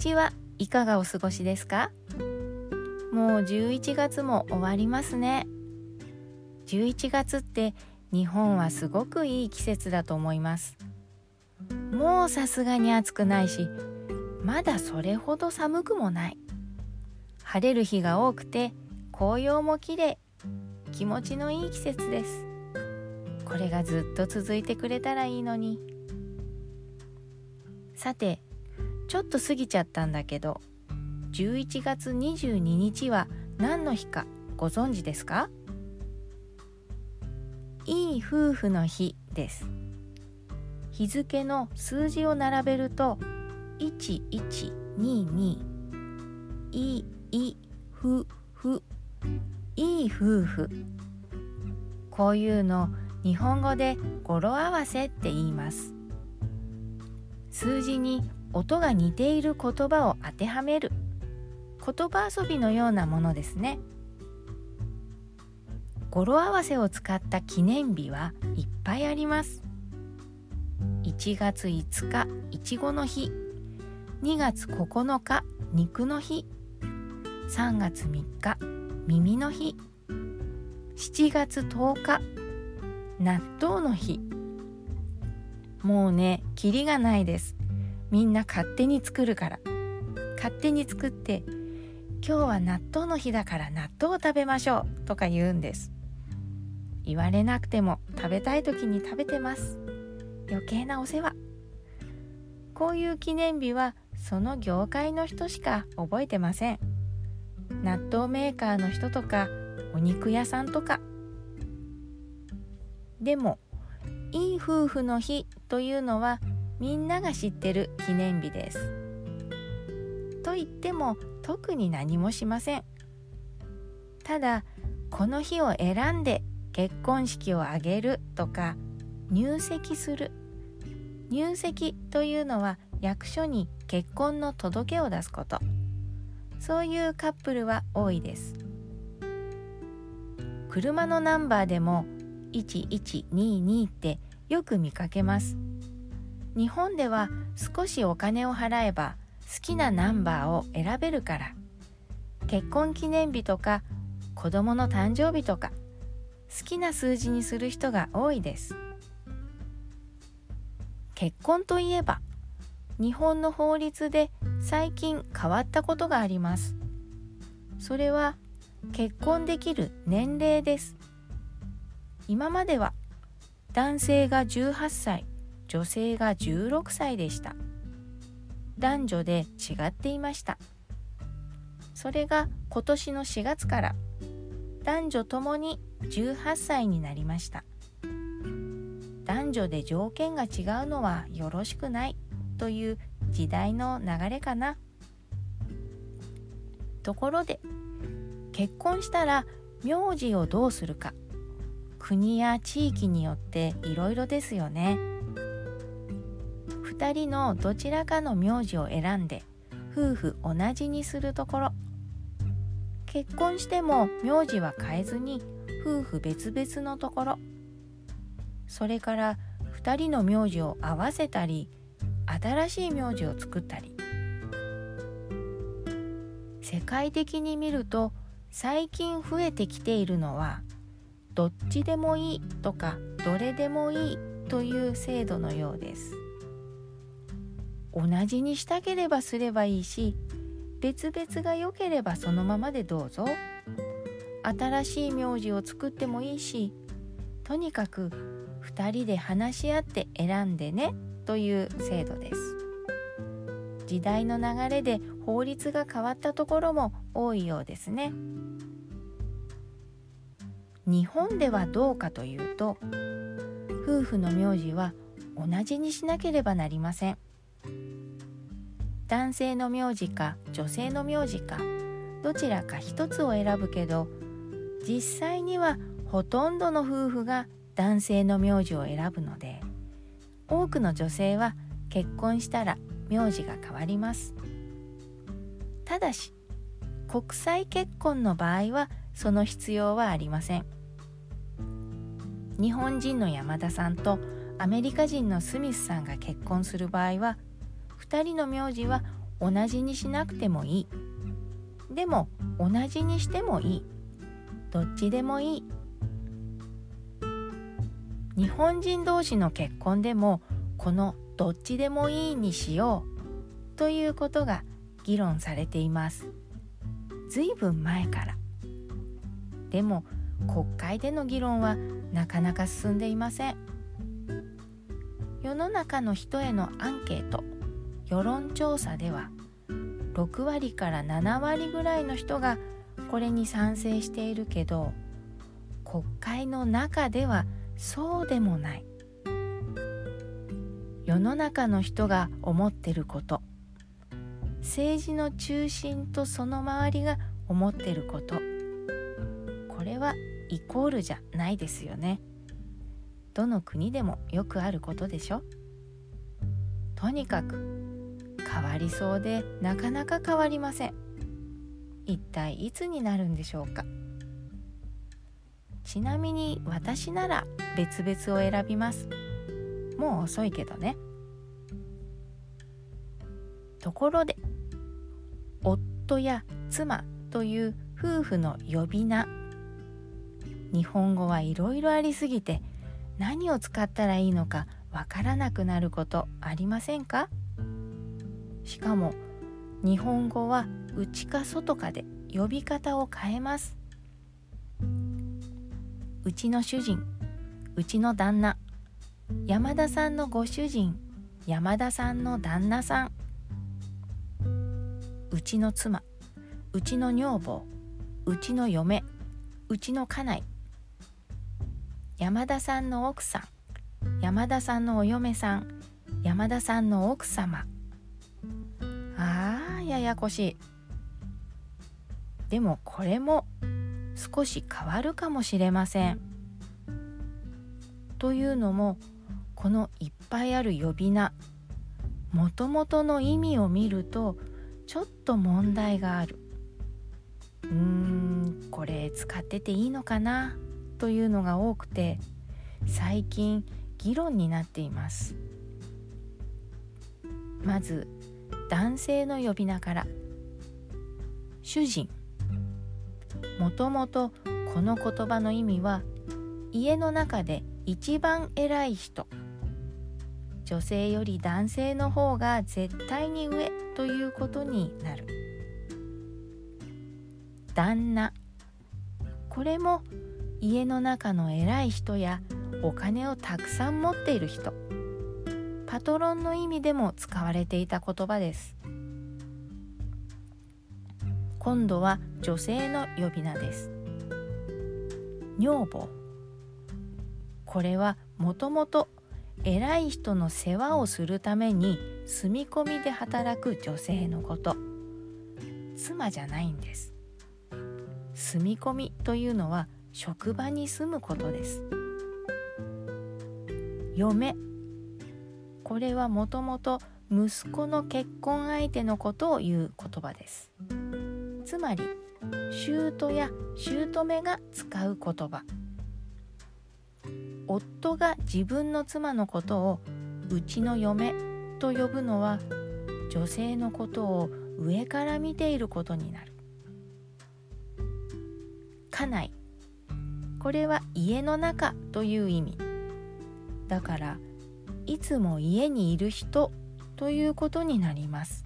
日は。いかがお過ごしですか？もう11月も終わりますね。11月って日本はすごくいい季節だと思います。もうさすがに暑くないしまだそれほど寒くもない。晴れる日が多くて紅葉も綺麗。気持ちのいい季節です。これがずっと続いてくれたらいいのに。さてちょっと過ぎちゃったんだけど11月22日は何の日かご存知ですか？いい夫婦の日です。日付の数字を並べると1122いいふふ。いい夫婦。こういうの日本語で語呂合わせって言います。数字に音が似ている言葉を当てはめる。言葉遊びのようなものですね。語呂合わせを使った記念日はいっぱいあります。1月5日いちごの日。2月9日肉の日。3月3日耳の日。7月10日納豆の日。もうねキリがないです。みんな勝手に作るから。勝手に作って今日は納豆の日だから納豆を食べましょうとか言うんです。言われなくても食べたい時に食べてます。余計なお世話。こういう記念日はその業界の人しか覚えてません。納豆メーカーの人とかお肉屋さんとか。でもいい夫婦の日というのはみんなが知ってる記念日です。と言っても特に何もしません。ただこの日を選んで結婚式を挙げるとか入籍する。入籍というのは役所に結婚の届けを出すこと。そういうカップルは多いです。車のナンバーでも1122ってよく見かけます。日本では少しお金を払えば好きなナンバーを選べるから。結婚記念日とか子供の誕生日とか好きな数字にする人が多いです。結婚といえば日本の法律で最近変わったことがあります。それは結婚できる年齢です。今までは男性が18歳女性が16歳でした。男女で違っていました。それが今年の4月から男女ともに18歳になりました。男女で条件が違うのはよろしくないという時代の流れかな。ところで結婚したら名字をどうするか。国や地域によっていろいろですよね。2人のどちらかの名字を選んで夫婦同じにするところ。結婚しても名字は変えずに夫婦別々のところ。それから2人の名字を合わせたり新しい名字を作ったり。世界的に見ると最近増えてきているのはどっちでもいいとかどれでもいいという制度のようです。同じにしたければすればいいし別々が良ければそのままでどうぞ。新しい名字を作ってもいいしとにかく2人で話し合って選んでねという制度です。時代の流れで法律が変わったところも多いようですね。日本ではどうかというと夫婦の名字は同じにしなければなりません。男性の名字か女性の名字かどちらか一つを選ぶけど実際にはほとんどの夫婦が男性の名字を選ぶので多くの女性は結婚したら名字が変わります。ただし国際結婚の場合はその必要はありません。日本人の山田さんとアメリカ人のスミスさんが結婚する場合は2人の名字は同じにしなくてもいい。でも同じにしてもいい。どっちでもいい。日本人同士の結婚でもこのどっちでもいいにしよう。ということが議論されています。ずいぶん前から。でも国会での議論はなかなか進んでいません。世の中の人へのアンケート。世論調査では6割から7割ぐらいの人がこれに賛成しているけど国会の中ではそうでもない。世の中の人が思ってること。政治の中心とその周りが思ってること。これはイコールじゃないですよね。どの国でもよくあることでしょ。とにかく変わりそうでなかなか変わりません。一体いつになるんでしょうか。ちなみに私なら別々を選びます。もう遅いけどね。ところで夫や妻という夫婦の呼び名。日本語はいろいろありすぎて何を使ったらいいのかわからなくなることありませんか？しかも日本語は内か外かで呼び方を変えます。うちの主人うちの旦那山田さんのご主人山田さんの旦那さん。うちの妻うちの女房うちの嫁うちの家内。山田さんの奥さん山田さんのお嫁さん山田さんの奥様。ややこしい。でもこれも少し変わるかもしれません。というのもこのいっぱいある呼び名もともとの意味を見るとちょっと問題がある。うーんこれ使ってていいのかな？というのが多くて最近議論になっています。まず男性の呼び名から。主人。もともとこの言葉の意味は家の中で一番偉い人。女性より男性の方が絶対に上ということになる。旦那。これも家の中の偉い人やお金をたくさん持っている人。パトロンの意味でも使われていた言葉です。今度は女性の呼び名です。女房。これはもともと偉い人の世話をするために住み込みで働く女性のこと。妻じゃないんです。住み込みというのは職場に住むことです。嫁。これはもともと息子の結婚相手のことを言う言葉です。つまり姑や姑が使う言葉。夫が自分の妻のことをうちの嫁と呼ぶのは女性のことを上から見ていることになる。家内。これは家の中という意味。だからいつも家にいる人ということになります。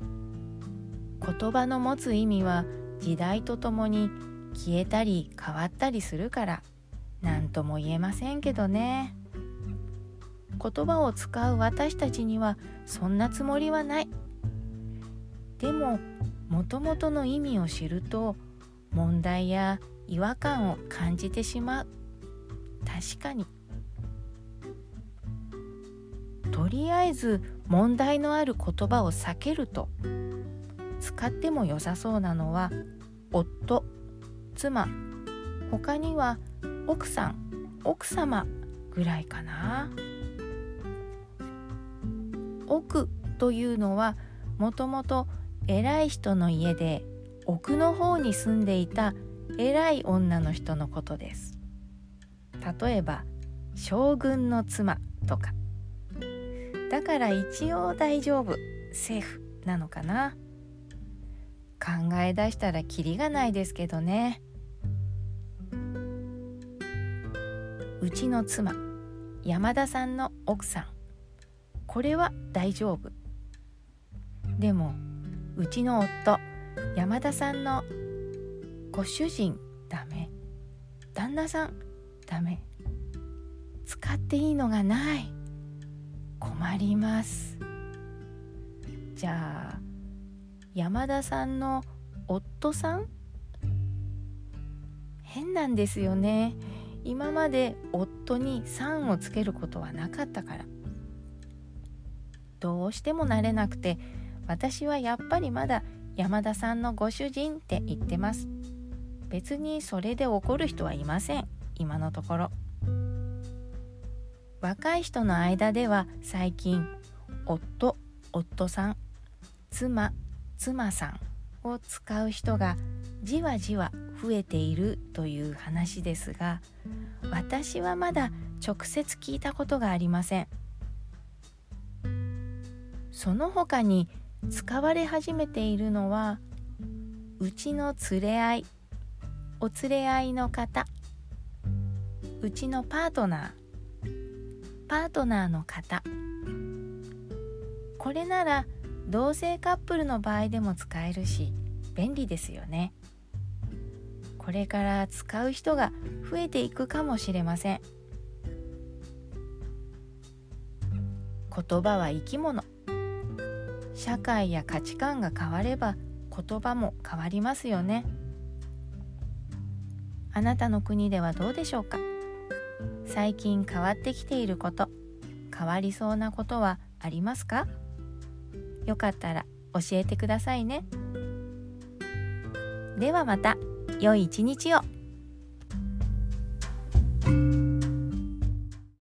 言葉の持つ意味は時代とともに消えたり変わったりするから何とも言えませんけどね。言葉を使う私たちにはそんなつもりはない。でももともとの意味を知ると問題や違和感を感じてしまう。確かに。とりあえず問題のある言葉を避けると。使っても良さそうなのは夫妻。他には奥さん奥様ぐらいかな。奥というのはもともと偉い人の家で奥の方に住んでいた偉い女の人のことです。例えば将軍の妻とか。だから一応大丈夫。セーフなのかな。考え出したらキリがないですけどね。うちの妻山田さんの奥さん。これは大丈夫。でもうちの夫山田さんのご主人ダメ。旦那さんダメ。使っていいのがない。困ります。じゃあ山田さんの夫さん？変なんですよね。今まで夫に「さん」をつけることはなかったから。どうしても慣れなくて私はやっぱりまだ山田さんのご主人って言ってます。別にそれで怒る人はいません。今のところ。若い人の間では最近夫夫さん妻妻さんを使う人がじわじわ増えているという話ですが私はまだ直接聞いたことがありません。その他に使われ始めているのはうちの連れ合いお連れ合いの方うちのパートナー。パートナーの方。これなら同性カップルの場合でも使えるし便利ですよね。これから使う人が増えていくかもしれません。言葉は生き物。社会や価値観が変われば言葉も変わりますよね。あなたの国ではどうでしょうか？最近変わってきていること変わりそうなことはありますか？よかったら教えてくださいね。ではまた良い一日を。